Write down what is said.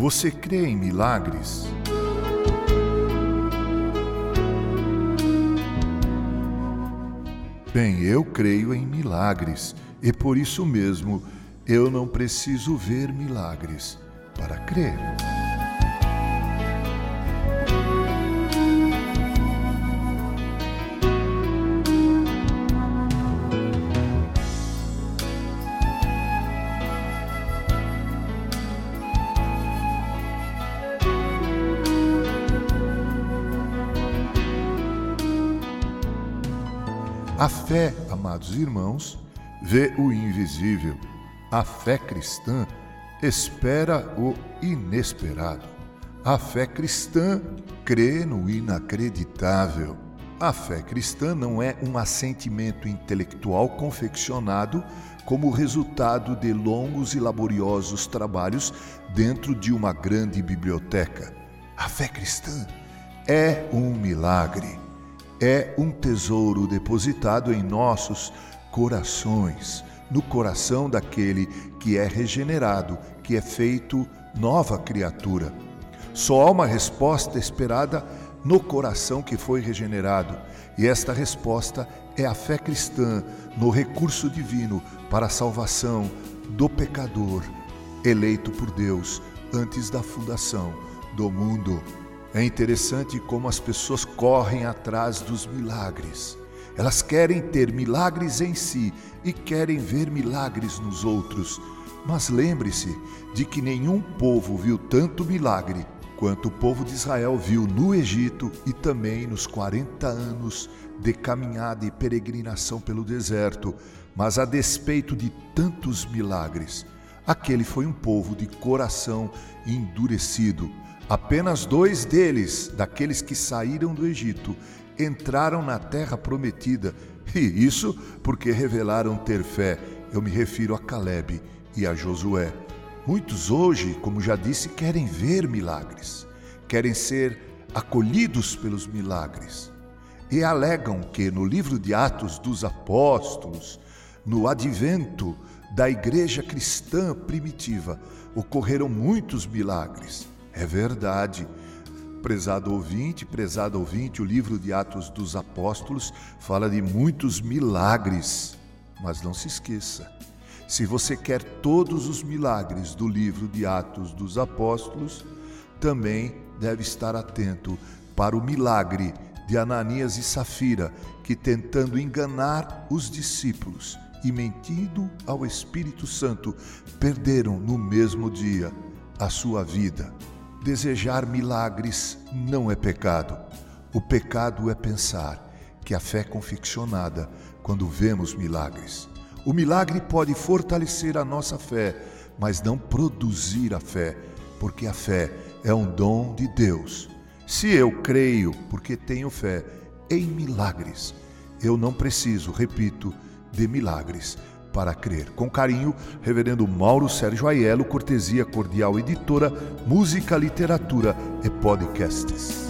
Você crê em milagres? Bem, eu creio em milagres e por isso mesmo eu não preciso ver milagres para crer. A fé, amados irmãos, vê o invisível. A fé cristã espera o inesperado. A fé cristã crê no inacreditável. A fé cristã não é um assentimento intelectual confeccionado como resultado de longos e laboriosos trabalhos dentro de uma grande biblioteca. A fé cristã é um milagre é um tesouro depositado em nossos corações, no coração daquele que é regenerado, que é feito nova criatura. Só há uma resposta esperada no coração que foi regenerado, e esta resposta é a fé cristã no recurso divino para a salvação do pecador, eleito por Deus antes da fundação do mundo. É interessante como as pessoas correm atrás dos milagres. Elas querem ter milagres em si e querem ver milagres nos outros. Mas lembre-se de que nenhum povo viu tanto milagre quanto o povo de Israel viu no Egito e também nos 40 anos de caminhada e peregrinação pelo deserto. Mas a despeito de tantos milagres, aquele foi um povo de coração endurecido Apenas dois deles, daqueles que saíram do Egito, entraram na terra prometida, e isso porque revelaram ter fé. Eu me refiro a Caleb e a Josué. Muitos hoje, como já disse, querem ver milagres, querem ser acolhidos pelos milagres e alegam que no livro de Atos dos Apóstolos, no advento da igreja cristã primitiva, ocorreram muitos milagres. É verdade. Prezado ouvinte, prezado ouvinte, o livro de Atos dos Apóstolos fala de muitos milagres. Mas não se esqueça, se você quer todos os milagres do livro de Atos dos Apóstolos, também deve estar atento para o milagre de Ananias e Safira, que tentando enganar os discípulos e mentindo ao Espírito Santo, perderam no mesmo dia a sua vida. Desejar milagres não é pecado. O pecado é pensar que a fé é confeccionada quando vemos milagres. O milagre pode fortalecer a nossa fé, mas não produzir a fé, porque a fé é um dom de Deus. Se eu creio porque tenho fé em milagres, eu não preciso, repito, de milagres para crer. Com carinho, Reverendo Mauro Sérgio Aiello, cortesia cordial editora, música, literatura e podcasts.